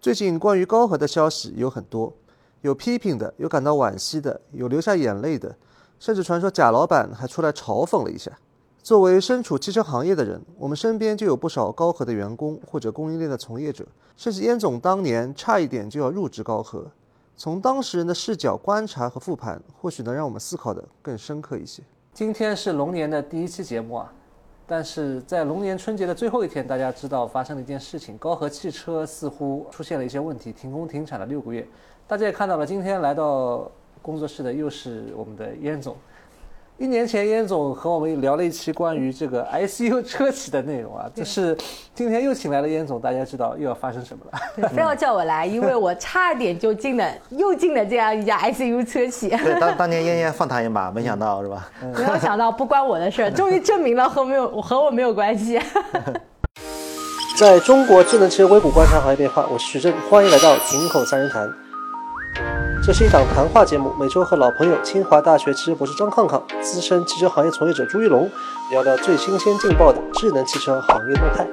最近关于高和的消息有很多，有批评的，有感到惋惜的，有流下眼泪的，甚至传说贾老板还出来嘲讽了一下。作为身处汽车行业的人，我们身边就有不少高和的员工或者供应链的从业者，甚至燕总当年差一点就要入职高和。从当事人的视角观察和复盘，或许能让我们思考的更深刻一些。今天是龙年的第一期节目啊，但是在龙年春节的最后一天，大家知道发生了一件事情，高和汽车似乎出现了一些问题，停工停产了六个月。大家也看到了，今天来到工作室的又是我们的燕总。一年前，燕总和我们聊了一期关于这个 ICU 车企的内容啊，就是今天又请来了燕总，大家知道又要发生什么了？非要叫我来，因为我差点就进了，又进了这样一家 ICU 车企。对，当当年燕燕放他一马，没想到是吧？没有想到不关我的事儿，终于证明了和没有和我没有关系。在中国智能汽车微谷观察行业变化，我是徐正，欢迎来到井口三人谈。这是一档谈话节目，每周和老朋友清华大学汽车博士张康康、资深汽车行业从业者朱一龙聊聊最新鲜劲爆的智能汽车行业动态。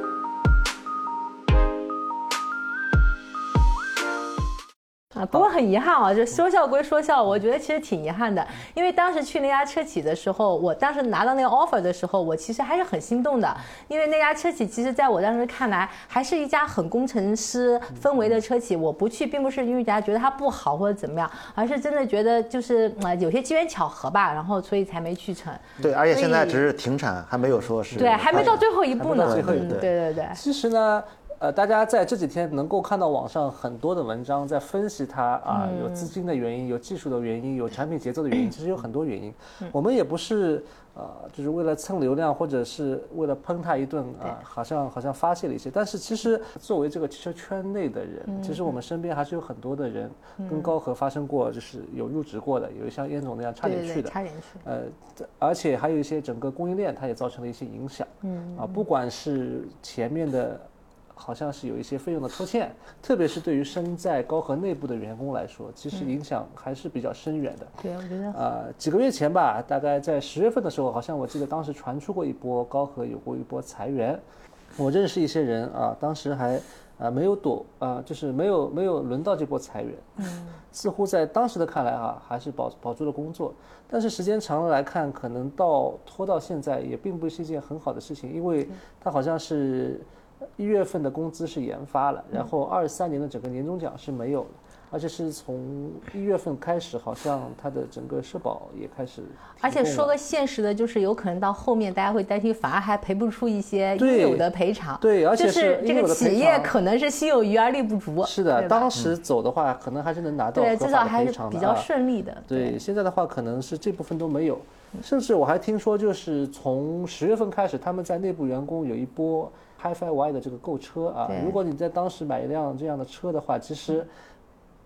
啊，不过很遗憾啊，就说笑归说笑，我觉得其实挺遗憾的，因为当时去那家车企的时候，我当时拿到那个 offer 的时候，我其实还是很心动的，因为那家车企其实在我当时看来，还是一家很工程师氛围的车企。我不去，并不是因为大家觉得它不好或者怎么样，而是真的觉得就是啊有些机缘巧合吧，然后所以才没去成。对，而且现在只是停产，还没有说是对，还没到最后一步呢。最后一步，对对对。其实呢。呃，大家在这几天能够看到网上很多的文章在分析它啊，有资金的原因，有技术的原因，有产品节奏的原因，其实有很多原因。我们也不是呃，就是为了蹭流量或者是为了喷它一顿啊，好像好像发泄了一些。但是其实作为这个汽车圈内的人，其实我们身边还是有很多的人跟高和发生过，就是有入职过的，有像燕总那样差点去的，差点去。呃，而且还有一些整个供应链它也造成了一些影响。嗯啊，不管是前面的。好像是有一些费用的拖欠，特别是对于身在高和内部的员工来说，其实影响还是比较深远的。对，我觉得。呃，几个月前吧，大概在十月份的时候，好像我记得当时传出过一波高和有过一波裁员。我认识一些人啊，当时还啊没有躲啊，就是没有没有轮到这波裁员。嗯。似乎在当时的看来啊，还是保保住了工作，但是时间长了来看，可能到拖到现在也并不是一件很好的事情，因为它好像是。一月份的工资是研发了，然后二三年的整个年终奖是没有的，而且是从一月份开始，好像它的整个社保也开始。而且说个现实的，就是有可能到后面大家会担心，反而还赔不出一些应有的赔偿。对，而且是这个企业可能是心有余而力不足。是的，当时走的话，可能还是能拿到对，至少还是比较顺利的。对，现在的话可能是这部分都没有，甚至我还听说，就是从十月份开始，他们在内部员工有一波。HiFi Y 的这个购车啊，如果你在当时买一辆这样的车的话，其实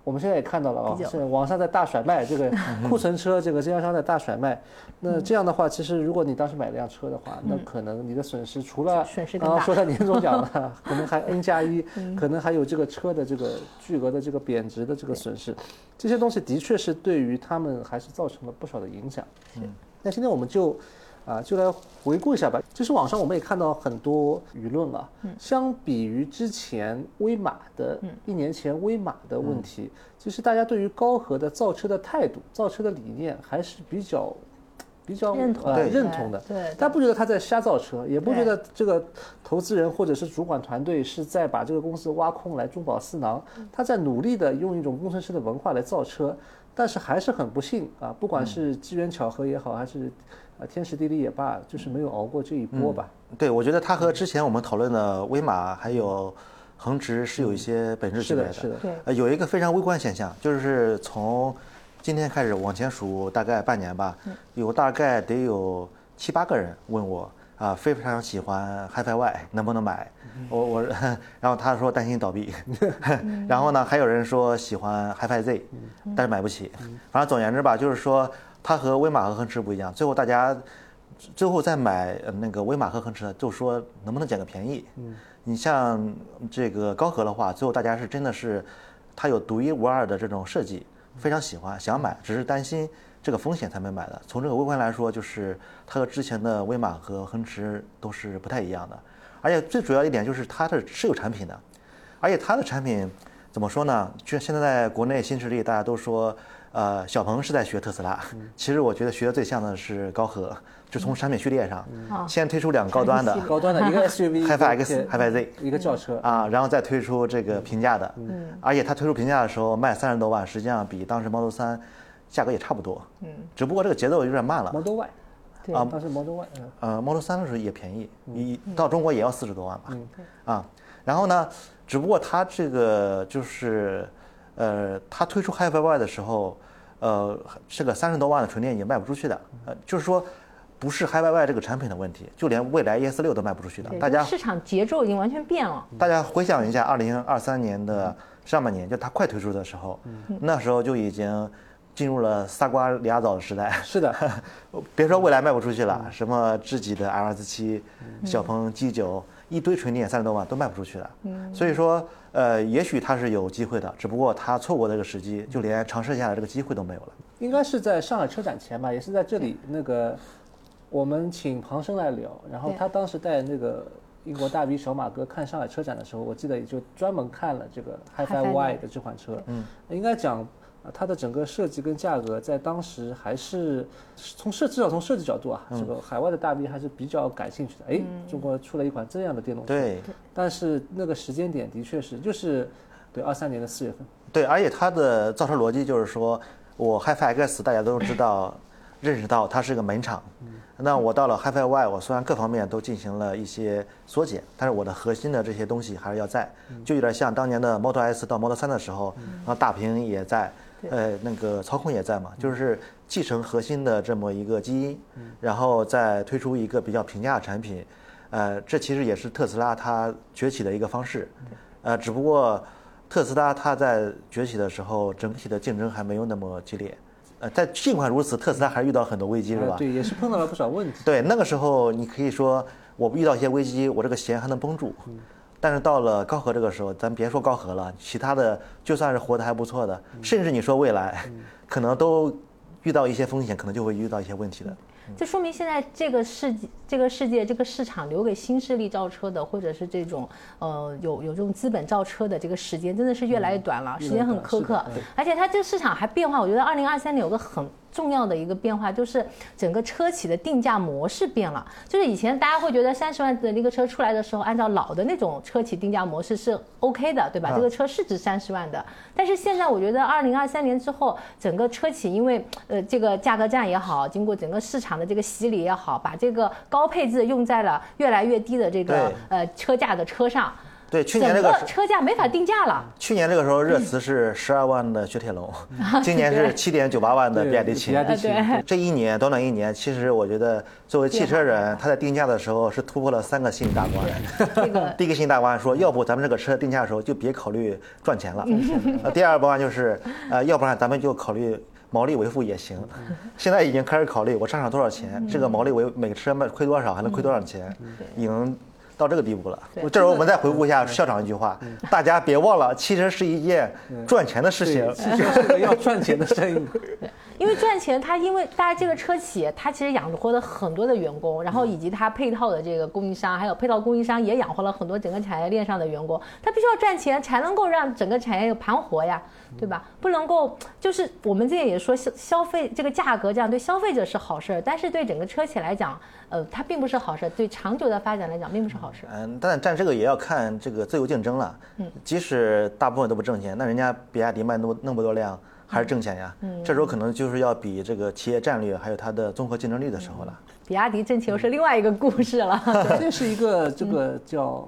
我们现在也看到了啊，是网上在大甩卖这个 库存车，这个经销商在大甩卖。那这样的话，其实如果你当时买了辆车的话，那可能你的损失除了刚刚说的年终奖了，可能还 N 加一，可能还有这个车的这个巨额的这个贬值的这个损失，这些东西的确是对于他们还是造成了不少的影响。嗯，那今天我们就。啊，就来回顾一下吧。其实网上我们也看到很多舆论啊，相比于之前威马的一年前威马的问题，其实大家对于高和的造车的态度、造车的理念还是比较比较认同认同的。对，他不觉得他在瞎造车，也不觉得这个投资人或者是主管团队是在把这个公司挖空来中饱私囊，他在努力的用一种工程师的文化来造车，但是还是很不幸啊，不管是机缘巧合也好，还是。啊，天时地利也罢，就是没有熬过这一波吧。对，我觉得它和之前我们讨论的威马还有恒驰是有一些本质区别的。是的，对。呃，有一个非常微观现象，就是从今天开始往前数大概半年吧，有大概得有七八个人问我啊，非常喜欢 HiFi Y，能不能买？我我，然后他说担心倒闭 然后呢，还有人说喜欢 HiFi Z，但是买不起。反正总而言之吧，就是说。它和威马和恒驰不一样，最后大家最后再买那个威马和恒驰，就说能不能捡个便宜。嗯，你像这个高和的话，最后大家是真的是它有独一无二的这种设计，非常喜欢想买，只是担心这个风险才没买的。从这个微观来说，就是它和之前的威马和恒驰都是不太一样的，而且最主要一点就是它的是有产品的，而且它的产品怎么说呢？就现在在国内新势力，大家都说，呃，小鹏是在学特斯拉。其实我觉得学的最像的是高和，就从产品序列上，先推出两个高端的，高端的 一个 SUV，HiFi X、HiFi Z，一个轿车。啊，然后再推出这个平价的。嗯，而且它推出平价的时候卖三十多万，实际上比当时 Model 三价格也差不多。嗯，只不过这个节奏有点慢了。Model Y，啊，当时 Model Y，呃，Model 3的时候也便宜，你到中国也要四十多万吧？嗯，啊，然后呢？只不过它这个就是，呃，它推出 HiFi Y 的时候，呃，这个三十多万的纯电已经卖不出去的，呃，就是说，不是 HiFi Y 这个产品的问题，就连未来 ES 六都卖不出去的。大家市场节奏已经完全变了。大家回想一下，二零二三年的上半年，就它快推出的时候，那时候就已经进入了仨瓜俩枣的时代。是的，别说未来卖不出去了，什么智己的 L S 七、小鹏 G 九。一堆纯电三十多万都卖不出去的，所以说，呃，也许他是有机会的，只不过他错过这个时机，就连尝试一下的这个机会都没有了。应该是在上海车展前吧，也是在这里，那个我们请庞生来聊，然后他当时带那个英国大 V 小马哥看上海车展的时候，我记得也就专门看了这个 HiFi Y 的。这款车，嗯，应该讲。啊，它的整个设计跟价格在当时还是从设至少从设计角度啊，这个海外的大 V 还是比较感兴趣的。哎，中国出了一款这样的电动车，对。但是那个时间点的确是就是，对，二三年的四月份。对，而且它的造车逻辑就是说，我 HiFi X 大家都知道，认识到它是个门厂。那我到了 HiFi Y，我虽然各方面都进行了一些缩减，但是我的核心的这些东西还是要在，就有点像当年的 Model S 到 Model 3的时候，然后大屏也在。呃，那个操控也在嘛，就是继承核心的这么一个基因，然后再推出一个比较平价的产品，呃，这其实也是特斯拉它崛起的一个方式，呃，只不过特斯拉它在崛起的时候，整体的竞争还没有那么激烈，呃，但尽管如此，特斯拉还是遇到很多危机，是吧？对，也是碰到了不少问题。对，那个时候你可以说，我遇到一些危机，我这个弦还能绷住。但是到了高和这个时候，咱别说高和了，其他的就算是活得还不错的，甚至你说未来，可能都遇到一些风险，可能就会遇到一些问题的。这说明现在这个世这个世界这个市场留给新势力造车的，或者是这种呃有有这种资本造车的这个时间，真的是越来越短了，时间很苛刻，而且它这个市场还变化。我觉得二零二三年有个很。重要的一个变化就是整个车企的定价模式变了。就是以前大家会觉得三十万的那个车出来的时候，按照老的那种车企定价模式是 OK 的，对吧？这个车是值三十万的。但是现在我觉得二零二三年之后，整个车企因为呃这个价格战也好，经过整个市场的这个洗礼也好，把这个高配置用在了越来越低的这个呃车价的车上。对，去年这个车价没法定价了。去年这个时候热词是十二万的雪铁龙，今年是七点九八万的比亚迪秦。这一年短短一年，其实我觉得作为汽车人，他在定价的时候是突破了三个心理大关。第一个心理大关说，要不咱们这个车定价的时候就别考虑赚钱了。呃，第二关就是，呃，要不然咱们就考虑毛利维护也行。现在已经开始考虑我上场多少钱，这个毛利维每个车卖亏多少，还能亏多少钱，已经。到这个地步了，这时候我们再回顾一下校长一句话：大家别忘了，汽车是一件赚钱的事情，汽车是个要赚钱的生意。因为赚钱，它因为大家这个车企，它其实养活了很多的员工，然后以及它配套的这个供应商，还有配套供应商也养活了很多整个产业链上的员工。它必须要赚钱，才能够让整个产业有盘活呀，对吧？不能够就是我们这也说消消费这个价格这样对消费者是好事儿，但是对整个车企来讲，呃，它并不是好事儿，对长久的发展来讲并不是好事儿。嗯，但但这个也要看这个自由竞争了。嗯，即使大部分都不挣钱，那人家比亚迪卖那么那么多辆。还是挣钱呀，嗯这时候可能就是要比这个企业战略还有它的综合竞争力的时候了。比亚迪挣钱又是另外一个故事了。这是一个这个叫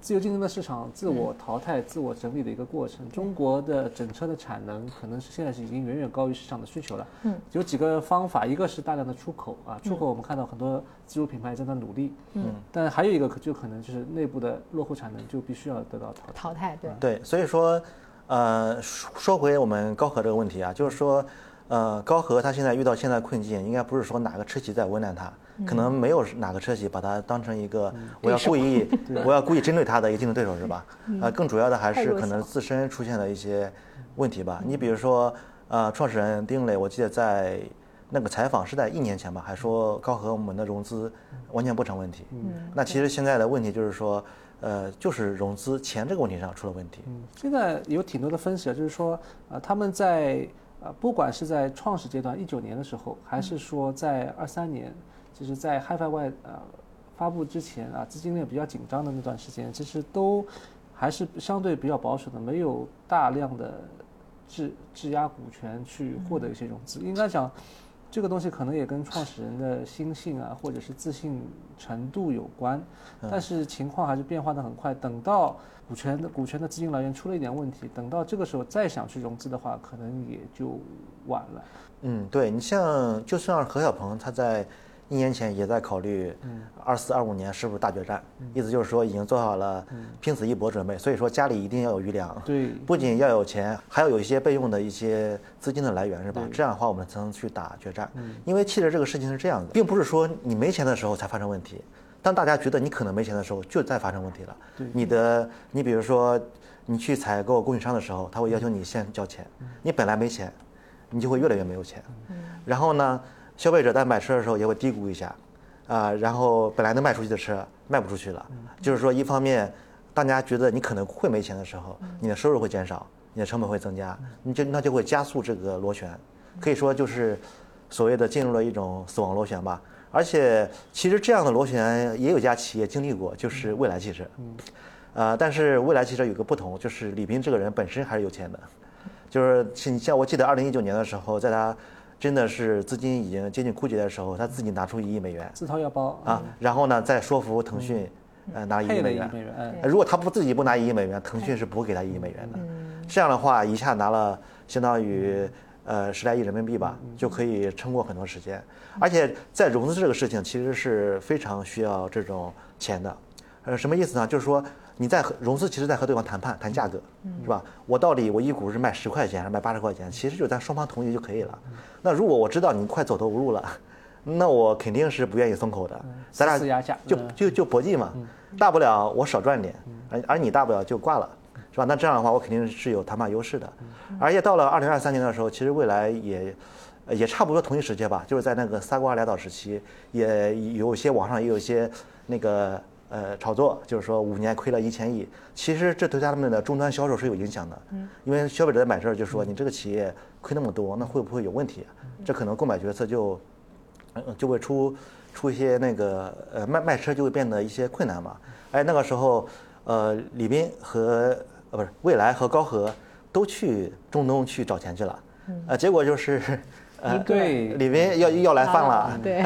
自由竞争的市场自我淘汰、自我整理的一个过程。中国的整车的产能可能是现在是已经远远高于市场的需求了。嗯，有几个方法，一个是大量的出口啊，出口我们看到很多自主品牌正在努力。嗯，但还有一个可就可能就是内部的落后产能就必须要得到淘汰。淘汰，对。对，所以说。呃，说回我们高和这个问题啊，就是说，呃，高和他现在遇到现在困境，应该不是说哪个车企在为难他，可能没有哪个车企把他当成一个我要故意 我要故意针对他的一个竞争对手是吧？呃，更主要的还是可能自身出现了一些问题吧。你比如说，呃，创始人丁磊，我记得在那个采访是在一年前吧，还说高和我们的融资完全不成问题。嗯，那其实现在的问题就是说。呃，就是融资钱这个问题上出了问题。嗯，现在有挺多的分析啊，就是说，呃，他们在呃，不管是在创始阶段一九年的时候，还是说在二三年，就是在 HiFi 外呃发布之前啊，资金链比较紧张的那段时间，其实都还是相对比较保守的，没有大量的质质押股权去获得一些融资。应该讲。这个东西可能也跟创始人的心性啊，或者是自信程度有关，但是情况还是变化的很快。等到股权的股权的资金来源出了一点问题，等到这个时候再想去融资的话，可能也就晚了。嗯，对你像就算何小鹏他在。一年前也在考虑，二四二五年是不是大决战？意思就是说已经做好了拼死一搏准备，所以说家里一定要有余粮。对，不仅要有钱，还要有一些备用的一些资金的来源，是吧？这样的话我们才能去打决战。因为汽车这个事情是这样的，并不是说你没钱的时候才发生问题，当大家觉得你可能没钱的时候，就在发生问题了。你的，你比如说你去采购供应商的时候，他会要求你先交钱，你本来没钱，你就会越来越没有钱。然后呢？消费者在买车的时候也会低估一下，啊，然后本来能卖出去的车卖不出去了，就是说一方面，大家觉得你可能会没钱的时候，你的收入会减少，你的成本会增加，你就那就会加速这个螺旋，可以说就是所谓的进入了一种死亡螺旋吧。而且其实这样的螺旋也有家企业经历过，就是蔚来汽车，呃，但是蔚来汽车有个不同，就是李斌这个人本身还是有钱的，就是你像我记得二零一九年的时候，在他。真的是资金已经接近枯竭的时候，他自己拿出一亿美元，自掏腰包啊，然后呢再说服腾讯，呃拿一亿美元。如果他不自己不拿一亿美元，腾讯是不会给他一亿美元的。这样的话一下拿了相当于呃十来亿人民币吧，就可以撑过很多时间。而且在融资这个事情其实是非常需要这种钱的，呃什么意思呢？就是说。你在和融资，其实在和对方谈判谈价格，是吧？我到底我一股是卖十块钱还是卖八十块钱？其实就咱双方同意就可以了。那如果我知道你快走投无路了，那我肯定是不愿意松口的。咱俩就就就搏击嘛，大不了我少赚点，而而你大不了就挂了，是吧？那这样的话，我肯定是有谈判优势的。而且到了二零二三年的时候，其实未来也也差不多同一时间吧，就是在那个仨瓜俩枣时期，也有些网上也有一些那个。呃，炒作就是说五年亏了一千亿，其实这对他们的终端销售是有影响的。嗯，因为消费者在买车就说你这个企业亏那么多，那会不会有问题？这可能购买决策就，就会出出一些那个呃卖卖车就会变得一些困难嘛。哎，那个时候呃李斌和呃不是蔚来和高和都去中东去找钱去了，呃结果就是。呃，对，李斌要要来犯了，对，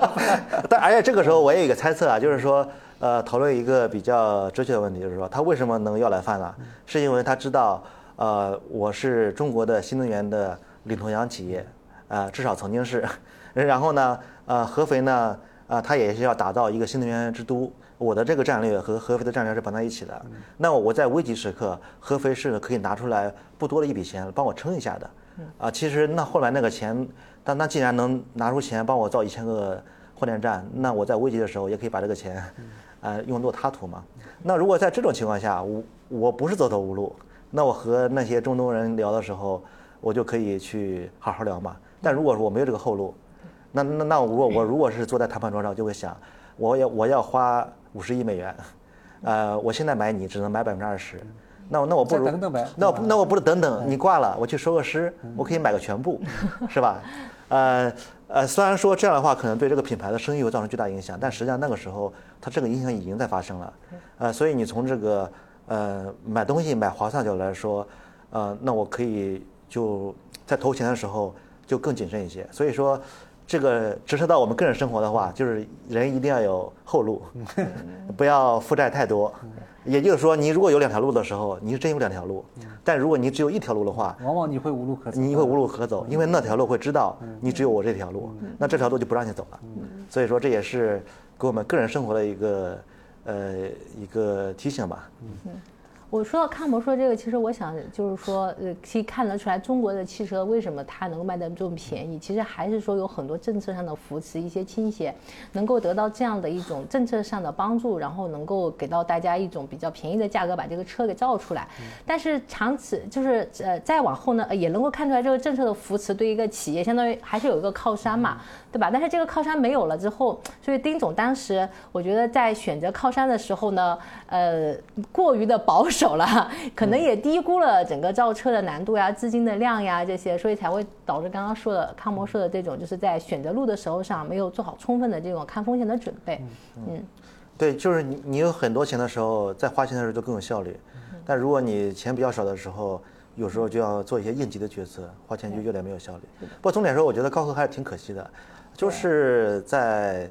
但而且这个时候我也有一个猜测啊，就是说，呃，讨论一个比较哲学的问题，就是说他为什么能要来犯呢？是因为他知道，呃，我是中国的新能源的领头羊企业，啊，至少曾经是，然后呢，呃，合肥呢，啊，他也是要打造一个新能源之都，我的这个战略和合肥的战略是绑在一起的，那我在危急时刻，合肥是可以拿出来不多的一笔钱帮我撑一下的。啊，其实那后来那个钱，但那既然能拿出钱帮我造一千个换电站，那我在危急的时候也可以把这个钱，呃，用作他途嘛。那如果在这种情况下，我我不是走投无路，那我和那些中东人聊的时候，我就可以去好好聊嘛。但如果说我没有这个后路，那那那我我如果是坐在谈判桌上，就会想，我要我要花五十亿美元，呃，我现在买你只能买百分之二十。那我那我不如那那我不如等等你挂了，我去收个尸，我可以买个全部，是吧？呃呃，虽然说这样的话可能对这个品牌的声誉会造成巨大影响，但实际上那个时候它这个影响已经在发生了。呃，所以你从这个呃买东西买划算角度来说，呃，那我可以就在投钱的时候就更谨慎一些。所以说，这个折射到我们个人生活的话，就是人一定要有后路，不要负债太多。也就是说，你如果有两条路的时候，你是真有两条路；但如果你只有一条路的话，往往你会无路可走。你会无路可走，因为那条路会知道你只有我这条路，那这条路就不让你走了。所以说，这也是给我们个人生活的一个呃一个提醒吧。我说到康博说这个，其实我想就是说，呃，可以看得出来中国的汽车为什么它能够卖得这么便宜，其实还是说有很多政策上的扶持，一些倾斜，能够得到这样的一种政策上的帮助，然后能够给到大家一种比较便宜的价格把这个车给造出来。但是长此就是呃再往后呢，也能够看出来这个政策的扶持对一个企业相当于还是有一个靠山嘛，对吧？但是这个靠山没有了之后，所以丁总当时我觉得在选择靠山的时候呢，呃，过于的保守。手了，可能也低估了整个造车的难度呀、资金的量呀这些，所以才会导致刚刚说的康博说的这种，就是在选择路的时候上没有做好充分的这种看风险的准备。嗯，对，就是你你有很多钱的时候，在花钱的时候就更有效率，但如果你钱比较少的时候，有时候就要做一些应急的决策，花钱就越来越没有效率。不过总体来说，我觉得高和还是挺可惜的，就是在。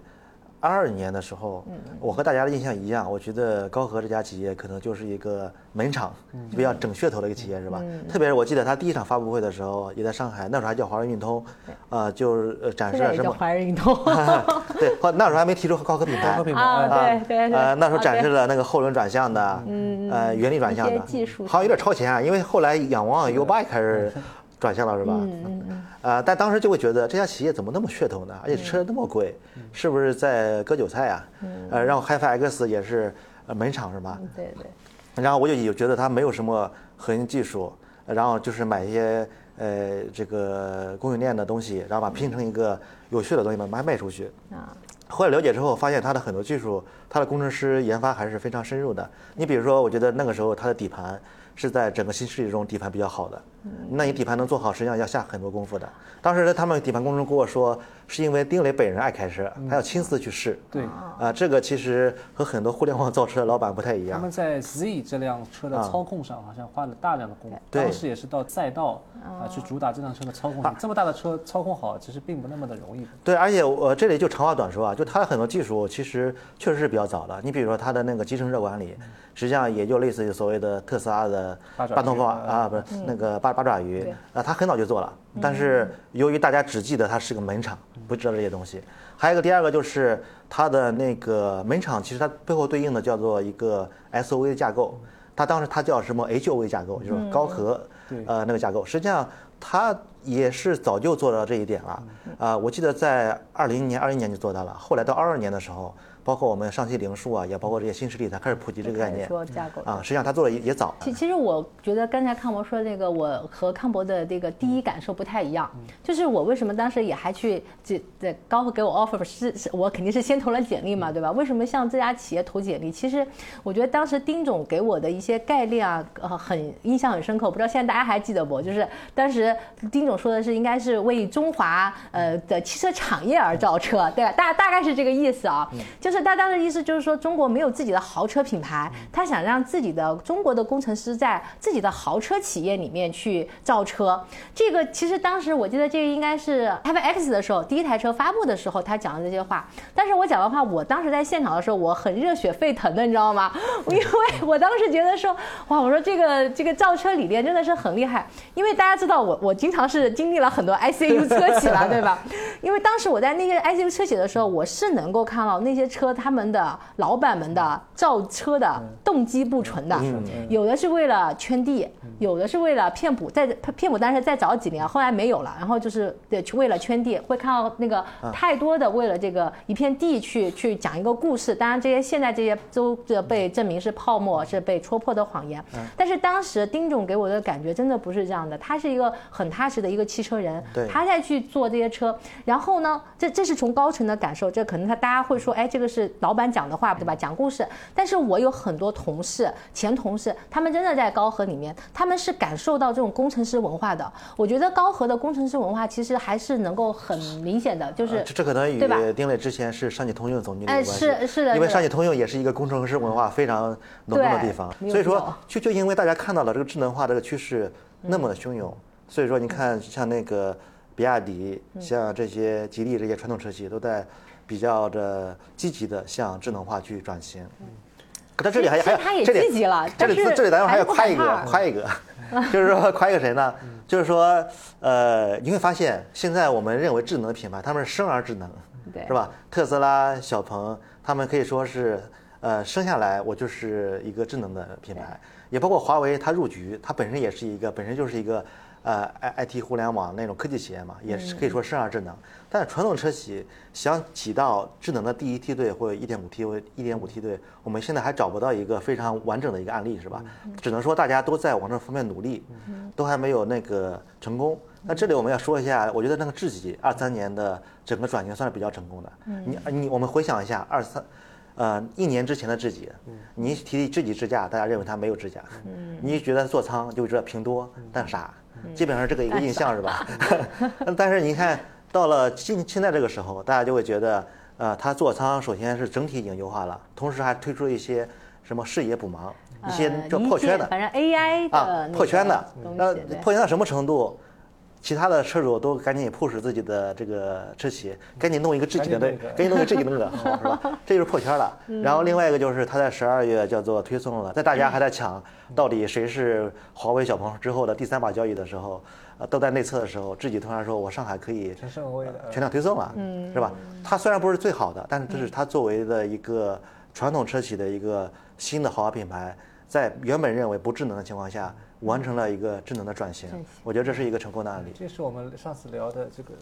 二二年的时候，我和大家的印象一样，我觉得高和这家企业可能就是一个门厂，比较整噱头的一个企业，是吧？特别是我记得他第一场发布会的时候，也在上海，那时候还叫华润运通，啊，就是展示了什么？华润运通。对，那时候还没提出高和品牌。啊，对对对。呃，那时候展示了那个后轮转向的，呃，原理转向的，好像有点超前啊，因为后来仰望 U 八开始。转向了是吧？嗯嗯但当时就会觉得这家企业怎么那么噱头呢？而且车那么贵，是不是在割韭菜啊？嗯。呃，然后 HiFi X 也是门厂是吧？对对。然后我就有觉得它没有什么核心技术，然后就是买一些呃这个供应链的东西，然后把拼成一个有趣的东西，把它卖出去。啊。后来了解之后，发现它的很多技术，它的工程师研发还是非常深入的。你比如说，我觉得那个时候它的底盘是在整个新势力中底盘比较好的。那你底盘能做好，实际上要下很多功夫的。当时他们底盘工程跟我说，是因为丁磊本人爱开车，他要亲自去试。对，啊，这个其实和很多互联网造车的老板不太一样。他们在 Z 这辆车的操控上好像花了大量的功夫，当时也是到赛道啊去主打这辆车的操控。这么大的车操控好，其实并不那么的容易。对，而且我这里就长话短说啊，就它的很多技术其实确实是比较早的。你比如说它的那个集成热管理，实际上也就类似于所谓的特斯拉的八通风啊，不是那个八八爪鱼。啊，他很早就做了，但是由于大家只记得它是个门厂，不知道这些东西。还有一个第二个就是它的那个门厂，其实它背后对应的叫做一个 SOV 架构，它当时它叫什么 HOV 架构，就是高和呃那个架构。实际上它也是早就做到这一点了。啊，我记得在二零年、二一年就做到了，后来到二二年的时候。包括我们上汽零售啊，也包括这些新势力，它开始普及这个概念。说架构啊，实际上他做的也也早。其其实我觉得刚才康博说的那个，我和康博的这个第一感受不太一样。就是我为什么当时也还去这这高和给我 offer 是是，我肯定是先投了简历嘛，对吧？为什么向这家企业投简历？其实我觉得当时丁总给我的一些概念啊，呃，很印象很深刻。不知道现在大家还记得不？就是当时丁总说的是应该是为中华呃的汽车产业而造车，对吧？大大概是这个意思啊，就是。他当时意思就是说，中国没有自己的豪车品牌，他想让自己的中国的工程师在自己的豪车企业里面去造车。这个其实当时我记得这个应该是 h a v X 的时候，第一台车发布的时候他讲的这些话。但是我讲的话，我当时在现场的时候，我很热血沸腾的，你知道吗？因为我当时觉得说，哇，我说这个这个造车理念真的是很厉害。因为大家知道我我经常是经历了很多 ICU 车企了，对吧？因为当时我在那些 ICU 车企的时候，我是能够看到那些车。他们的老板们的造车的动机不纯的，有的是为了圈地，有的是为了骗补，在骗补，但是再早几年后来没有了，然后就是对为了圈地，会看到那个太多的为了这个一片地去去讲一个故事。当然这些现在这些都被证明是泡沫，是被戳破的谎言。但是当时丁总给我的感觉真的不是这样的，他是一个很踏实的一个汽车人，他在去做这些车。然后呢，这这是从高层的感受，这可能他大家会说，哎，这个是。老板讲的话，对吧？讲故事。但是我有很多同事，前同事，他们真的在高和里面，他们是感受到这种工程师文化的。我觉得高和的工程师文化其实还是能够很明显的，就是这可能与丁磊之前是上汽通用总经理有关系。是是的，因为上汽通用也是一个工程师文化非常浓重的地方。所以说，就就因为大家看到了这个智能化这个趋势那么的汹涌，所以说你看像那个比亚迪，像这些吉利这些传统车企都在。比较着积极的向智能化去转型，可他这里还还他也积极了，这里这里咱们还要夸一个夸一个，就是说夸一个谁呢？就是说呃，你会发现现在我们认为智能的品牌，他们是生而智能，是吧？特斯拉、小鹏，他们可以说是呃生下来我就是一个智能的品牌。也包括华为，它入局，它本身也是一个本身就是一个呃 I I T 互联网那种科技企业嘛，也是可以说生而智能。但传统车企想起到智能的第一梯队或者一点五 T 或一点五 T 队，我们现在还找不到一个非常完整的一个案例，是吧？只能说大家都在往这方面努力，都还没有那个成功。那这里我们要说一下，我觉得那个智己二三年的整个转型算是比较成功的。你你我们回想一下二三。呃，一年之前的智己，你提智己智驾，大家认为它没有智驾，你觉得座舱就觉得平多，但傻，基本上这个一个印象是吧？但是你看到了现现在这个时候，大家就会觉得，呃，它座舱首先是整体已经优化了，同时还推出了一些什么视野补盲，一些叫破圈的，反正 AI 啊破圈的，那破圈到什么程度？其他的车主都赶紧 push 自己的这个车企，赶紧弄一个自己的那，赶紧弄个自己的那个，是吧？这就是破圈了。然后另外一个就是他在十二月叫做推送了，在大家还在抢到底谁是华为小鹏之后的第三把交椅的时候，呃，都在内测的时候，自己突然说我上海可以全量推送了，是吧？它虽然不是最好的，但是这是它作为的一个传统车企的一个新的豪华品牌，在原本认为不智能的情况下。完成了一个智能的转型，我觉得这是一个成功的案例。这是我们上次聊的这个，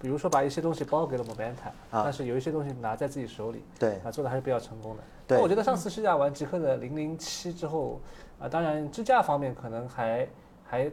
比如说把一些东西包给了 Momenta，但是有一些东西拿在自己手里，对，啊，做的还是比较成功的。对，我觉得上次试驾完极客的零零七之后，啊，当然支架方面可能还还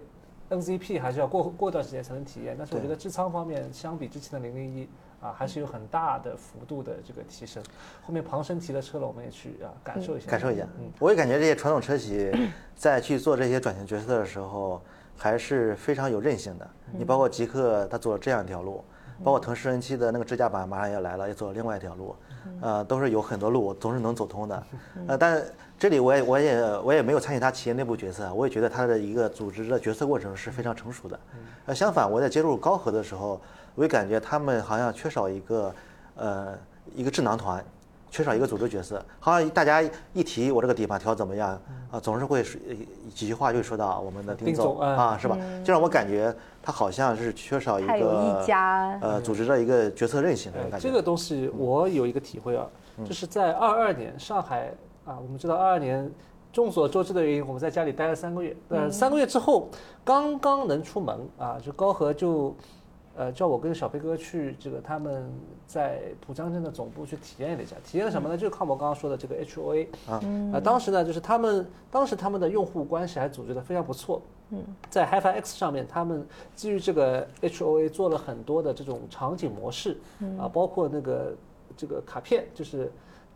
NZP 还是要过过段时间才能体验，但是我觉得智仓方面相比之前的零零一。啊，还是有很大的幅度的这个提升。后面庞生提的车了，我们也去啊感受一下。感受一下，嗯，我也感觉这些传统车企 在去做这些转型决策的时候，还是非常有韧性的。你包括极客，他走了这样一条路，包括腾势 N7 的那个支架版马上要来了，也走了另外一条路，呃，都是有很多路总是能走通的。呃，但这里我也我也我也没有参与他企业内部决策，我也觉得他的一个组织的决策过程是非常成熟的。呃，相反，我在接触高和的时候。我也感觉他们好像缺少一个，呃，一个智囊团，缺少一个组织角色。好像大家一提我这个底盘调怎么样啊，总是会说几句话就说到我们的丁总啊，是吧？就让我感觉他好像是缺少一个呃组织的一个决策韧性的感觉。这个东西我有一个体会啊，就是在二二年上海啊，我们知道二二年众所周知的原因，我们在家里待了三个月。呃，三个月之后刚刚能出门啊，就高和就。呃，叫我跟小飞哥去这个他们在浦江镇的总部去体验了一下，体验了什么呢？就是靠我刚刚说的这个 H O A 啊，呃，当时呢，就是他们当时他们的用户关系还组织的非常不错，嗯，在 HiFi X 上面，他们基于这个 H O A 做了很多的这种场景模式，啊，包括那个这个卡片，就是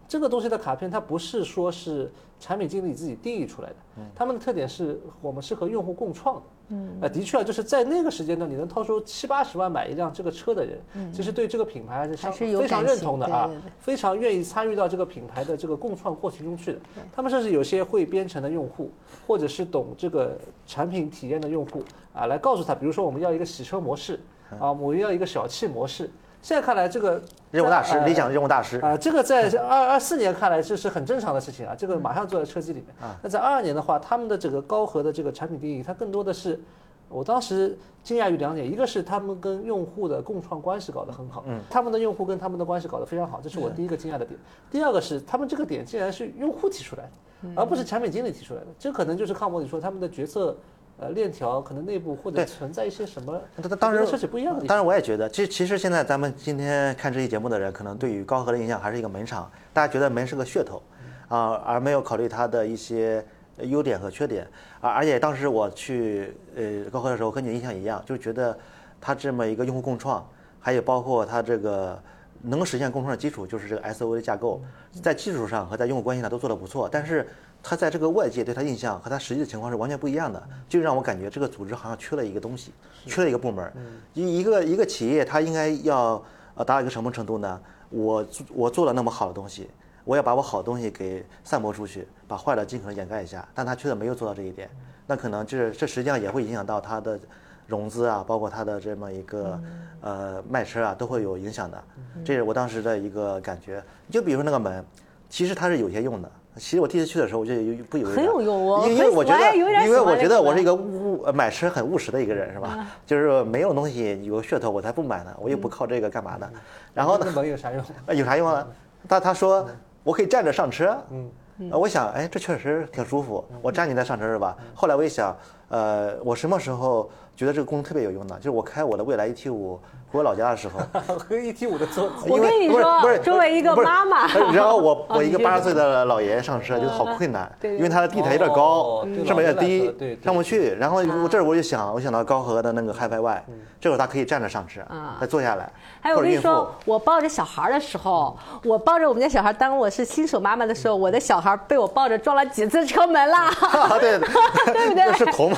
这个东西的卡片，它不是说是产品经理自己定义出来的，他们的特点是我们是和用户共创的。嗯，啊，的确啊，就是在那个时间段，你能掏出七八十万买一辆这个车的人，其实对这个品牌还是非常认同的啊，非常愿意参与到这个品牌的这个共创过程中去的。他们甚至有些会编程的用户，或者是懂这个产品体验的用户啊，来告诉他，比如说我们要一个洗车模式啊，我们要一个小气模式。现在看来，这个任务大师，理想任务大师啊，这个在二二四年看来这是很正常的事情啊，这个马上坐在车机里面啊。那在二二年的话，他们的这个高和的这个产品定义，它更多的是，我当时惊讶于两点，一个是他们跟用户的共创关系搞得很好，嗯，他们的用户跟他们的关系搞得非常好，这是我第一个惊讶的点。第二个是他们这个点竟然是用户提出来的，而不是产品经理提出来的，这可能就是康博你说他们的决策。呃，链条可能内部或者存在一些什么，当然设计不一样的。当然，我也觉得，其实其实现在咱们今天看这期节目的人，可能对于高和的印象还是一个门厂，大家觉得门是个噱头，啊，而没有考虑它的一些优点和缺点。而而且当时我去呃高和的时候，和你印象一样，就觉得它这么一个用户共创，还有包括它这个能实现共创的基础，就是这个 S O V 的架构，在技术上和在用户关系上都做得不错，但是。他在这个外界对他印象和他实际的情况是完全不一样的，就让我感觉这个组织好像缺了一个东西，缺了一个部门。一一个一个企业，它应该要呃达到一个什么程度呢？我我做了那么好的东西，我要把我好的东西给散播出去，把坏的尽可能掩盖一下。但他确实没有做到这一点，那可能就是这实际上也会影响到他的融资啊，包括他的这么一个呃卖车啊，都会有影响的。这是我当时的一个感觉。就比如说那个门，其实它是有些用的。其实我第一次去的时候，我就有不以为很有用哦，因为我觉得，因为我觉得我是一个务买车很务实的一个人，是吧？就是没有东西有噱头，我才不买呢。我又不靠这个干嘛呢？然后呢？门有啥用？有啥用啊？他他说我可以站着上车，嗯，呃我想，哎，这确实挺舒服，我站起来上车是吧？后来我一想，呃，我什么时候觉得这个功能特别有用呢？就是我开我的蔚来 ET 五回我老家的时候，和 ET 五的座子，我跟你说不是不是周围一个妈妈。然后我 我一个你八十岁的老爷爷上车就好困难，对。对因为他的地台有点高上面有点低对，上不去。然后我这儿我就想，我想到高和的那个 HiFi Y，这会儿他可以站着上车啊，再坐下来，还有我跟你说，我抱着小孩的时候，我抱着我们家小孩，当我是新手妈妈的时候，我的小孩被我抱着撞了几次车门了。对对不对？那是头吗？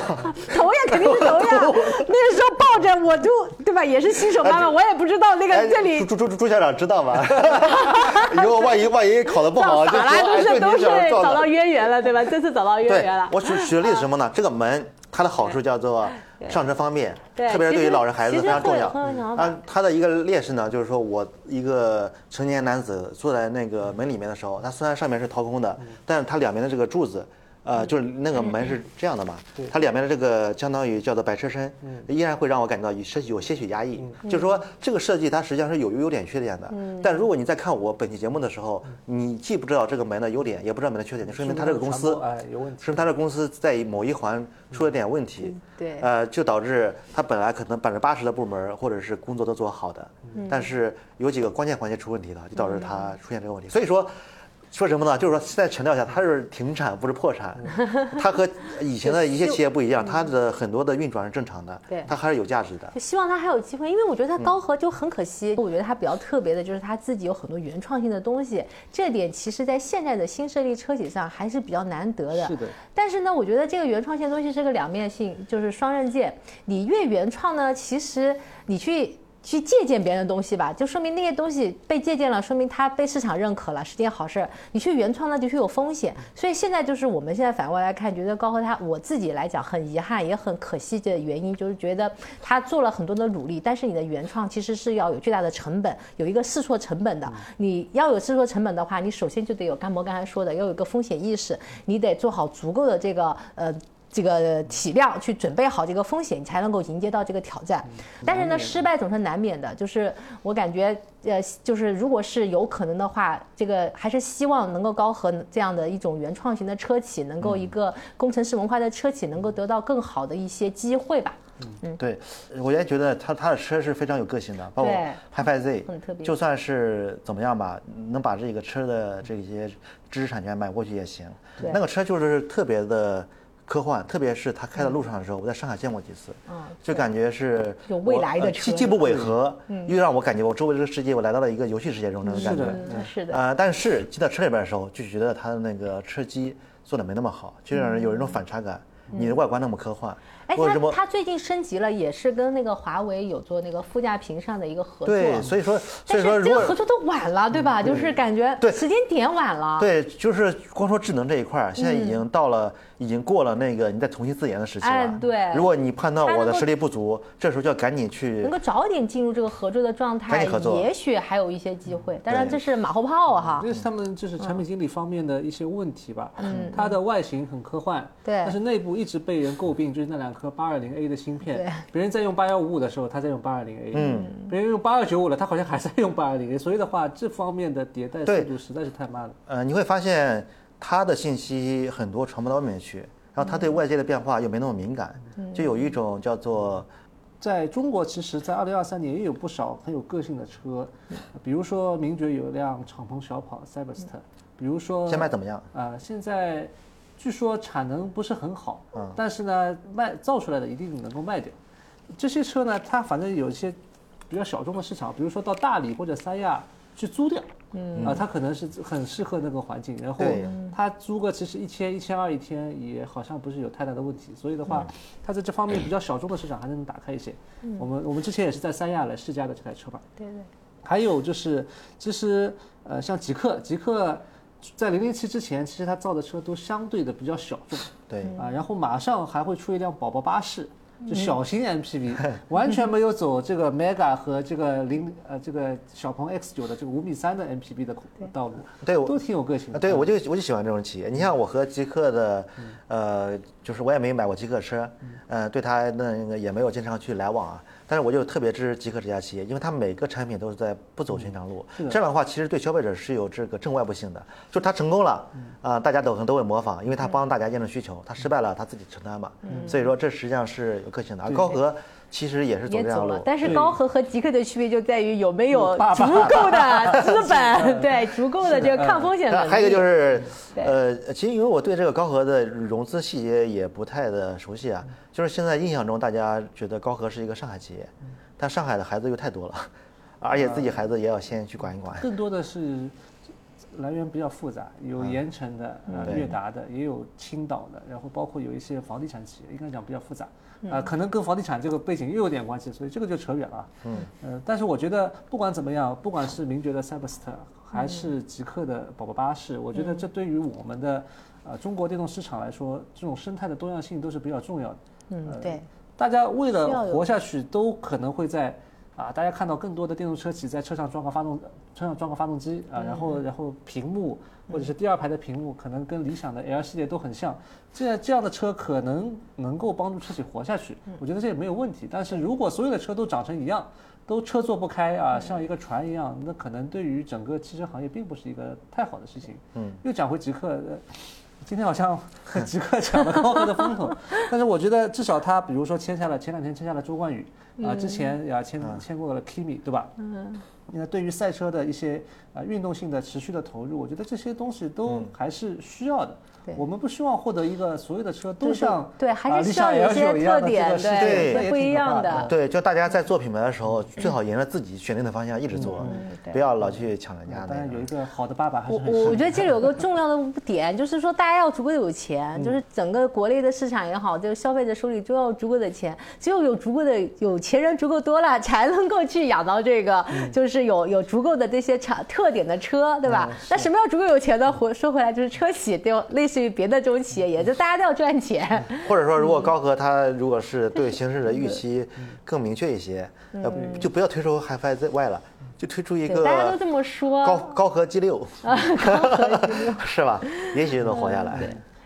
头呀，肯定是头呀。那个时候抱着我就对吧，也是新手妈妈，我也不知道那哎个这里朱朱朱朱校长知道吗？以后万一万一考得不好，就都是都是找到。渊源了，对吧？这次找到渊源了，。我举举个例子什么呢？这个门它的好处叫做上车方便，对特别是对于老人孩子非常重要。啊，它的一个劣势呢，就是说我一个成年男子坐在那个门里面的时候，它虽然上面是掏空的，但是它两边的这个柱子。呃，就是那个门是这样的嘛，它两边的这个相当于叫做白车身，依然会让我感觉到有些有些许压抑。就是说这个设计它实际上是有优点缺点的。但如果你在看我本期节目的时候，你既不知道这个门的优点，也不知道门的缺点，就说明它这个公司哎有问题。是他的公司在某一环出了点问题，对呃，就导致它本来可能百分之八十的部门或者是工作都做好的，但是有几个关键环节出问题了，就导致它出现这个问题。所以说。说什么呢？就是说，现在强调一下，它是停产，不是破产。它和以前的一些企业不一样，它的很多的运转是正常的，对它还是有价值的。就希望它还有机会，因为我觉得它高和就很可惜。我觉得它比较特别的就是它自己有很多原创性的东西，这点其实在现在的新设立车企上还是比较难得的。是的。但是呢，我觉得这个原创性的东西是个两面性，就是双刃剑。你越原创呢，其实你去。去借鉴别人的东西吧，就说明那些东西被借鉴了，说明它被市场认可了，是件好事儿。你去原创呢，的确有风险。所以现在就是我们现在反过来看，觉得高和他我自己来讲很遗憾，也很可惜的原因，就是觉得他做了很多的努力，但是你的原创其实是要有巨大的成本，有一个试错成本的。你要有试错成本的话，你首先就得有甘博刚才说的，要有一个风险意识，你得做好足够的这个呃。这个体量去准备好这个风险，你才能够迎接到这个挑战。但是呢，失败总是难免的。就是我感觉，呃，就是如果是有可能的话，这个还是希望能够高和这样的一种原创型的车企，能够一个工程师文化的车企，能够得到更好的一些机会吧。嗯对，我也觉得他他的车是非常有个性的，包括对 HiFi Z，很特别就算是怎么样吧，能把这个车的这些知识产权买过去也行对。那个车就是特别的科幻，特别是它开在路上的时候，我在上海见过几次，嗯就感觉是有未来的车。嗯既既不违和，又让我感觉我周围这个世界，我来到了一个游戏世界中那种感觉。是的但是进到车里边的时候，就觉得它的那个车机做的没那么好，就让人有一种反差感。你的外观那么科幻，嗯哎，为什么它它最近升级了，也是跟那个华为有做那个副驾屏上的一个合作。对，所以说，所但以说这个合作都晚了，对吧？就是感觉对时间点晚了。对，就是光说智能这一块儿，现在已经到了，已经过了那个你再重新自研的时期了。哎对如果你判断我的实力不足，这时候就要赶紧去能够早点进入这个合作的状态赶紧合，作也许还有一些机会。当然这是马后炮哈。这是他们就是产品经理方面的一些问题吧。嗯，它的外形很科幻，对但是内部一直被人诟病，就是那两颗八二零 A 的芯片对，别人在用八幺五五的时候，他在用八二零 A，嗯，别人用八二九五了，他好像还在用八二零 A，所以的话，这方面的迭代速度实在是太慢了。呃，你会发现他的信息很多传不到外面去，然后他对外界的变化又没那么敏感，就有一种叫做在中国，其实，在二零二三年也有不少很有个性的车，比如说名爵有一辆敞篷小跑 Cyberster，比如说现在怎么样？啊、现在据说产能不是很好，嗯但是呢，卖造出来的一定能够卖掉。这些车呢，它反正有一些比较小众的市场，比如说到大理或者三亚去租掉，嗯啊、它可能是很适合那个环境，然后它租个其实一千一千二一天也好像不是有太大的问题，所以的话，嗯它在这方面比较小众的市场还能打开一些。我们我们之前也是在三亚来试驾的这台车吧。对对。还有就是，其实呃，像极客，极客在零零七之前，其实它造的车都相对的比较小众对，啊，然后马上还会出一辆宝宝巴士。就小型嗯 MPV，、完全没有走这个 Mega 和这个零呃这个小鹏 X 九的这个五米三的 MPV 的道路，对我都挺有个性。对，我就我就喜欢这种企业。你像我和极客的，呃，就是我也没买过极客车，呃，对他那个也没有经常去来往啊。但是我就特别支持极客这家企业，因为它每个产品都是在不走寻常路。这样的话，其实对消费者是有这个正外部性的，就是它成功了，啊，大家都可能都会模仿，因为它帮大家验证需求；它失败了，它自己承担嘛。所以说，这实际上是有个性的。而高和。其实也是走这样路，但是高和和极客的区别就在于有没有足够的 资本，对，足够的这个抗风险能力。还有一个就是，呃，其实因为我对这个高和的融资细节也不太的熟悉啊，就是现在印象中大家觉得高和是一个上海企业，但上海的孩子又太多了，而且自己孩子也要先去管一管。更多的是来源比较复杂，有盐城的、悦达的，也有青岛的，然后包括有一些房地产企业，应该讲比较复杂。啊，可能跟房地产这个背景又有点关系，所以这个就扯远了。嗯，呃，但是我觉得不管怎么样，不管是名爵的 Cyberster 还是极客的宝宝巴士，我觉得这对于我们的呃中国电动市场来说，这种生态的多样性都是比较重要的。嗯，对。大家为了活下去，都可能会在。啊，大家看到更多的电动车企在车上装个发动，车上装个发动机啊，然后然后屏幕或者是第二排的屏幕，可能跟理想的 L 系列都很像。这样这样的车可能能够帮助车企活下去，我觉得这也没有问题。但是如果所有的车都长成一样，都车坐不开啊，像一个船一样，那可能对于整个汽车行业并不是一个太好的事情。嗯，又讲回极客。今天好像极客抢了高和的风头，但是我觉得至少他，比如说签下了前两天签下了周冠宇，啊，之前也签签过了 Kimi，对吧？嗯。那对于赛车的一些啊运动性的持续的投入，我觉得这些东西都还是需要的。我们不希望获得一个所有的车都像对，还是需要有些特点，对，不一样的。对，就大家在做品牌的时候，最好沿着自己选定的方向一直做，不要老去抢人家的。当然，有一个好的爸爸还是我我觉得这里有个重要的点，就是说大家要足够有钱，就是整个国内的市场也好，这个消费者手里都要足够的钱，只有有足够的有钱人足够多了，才能够去养到这个，就是有有足够的这些产特点的车，对吧？那什么叫足够有钱呢？回说回来就是车企，对，类似。对于别的这种企业，也就大家都要赚钱。或者说，如果高和他如果是对形势的预期更明确一些，呃，就不要推出 HiFi 在外了，就推出一个。大家都这么说。高高和 G 六 是吧？也许就能活下来。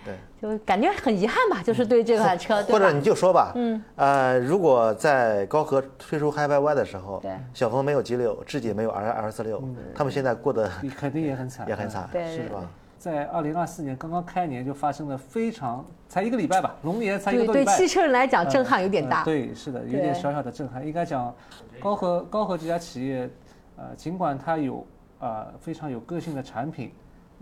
对，就感觉很遗憾吧，就是对这款车。或者你就说吧，嗯，呃，如果在高和推出 HiFi Y 的时候，对，小鹏没有 G 六，智己没有 R R 四六，他们现在过得肯定也很惨，也很惨，是吧？在二零二四年刚刚开年就发生了非常才一个礼拜吧，龙年才一个多礼拜。对对，汽车人来讲震撼有点大。对，是的，有点小小的震撼。应该讲，高和高和这家企业，呃，尽管它有呃非常有个性的产品，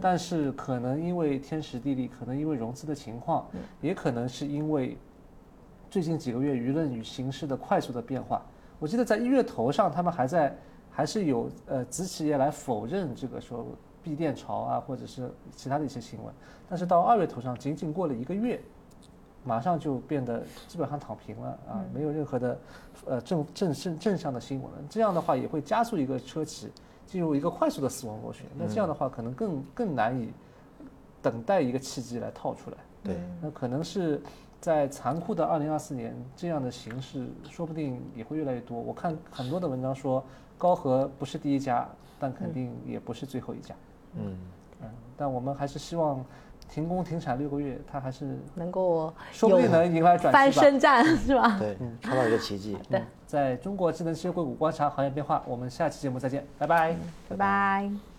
但是可能因为天时地利，可能因为融资的情况，也可能是因为最近几个月舆论与形势的快速的变化。我记得在一月头上，他们还在还是有呃子企业来否认这个说。闭店潮啊，或者是其他的一些新闻，但是到二月头上，仅仅过了一个月，马上就变得基本上躺平了啊，没有任何的呃正正正正向的新闻了。这样的话也会加速一个车企进入一个快速的死亡螺旋。那这样的话可能更更难以等待一个契机来套出来。对，那可能是在残酷的二零二四年，这样的形式说不定也会越来越多。我看很多的文章说，高和不是第一家，但肯定也不是最后一家。嗯嗯，但我们还是希望停工停产六个月，它还是能够说不定能迎来转翻身战，是吧？对，创造一个奇迹。对，在中国智能汽车硅谷观察行业变化，我们下期节目再见，拜拜，拜拜。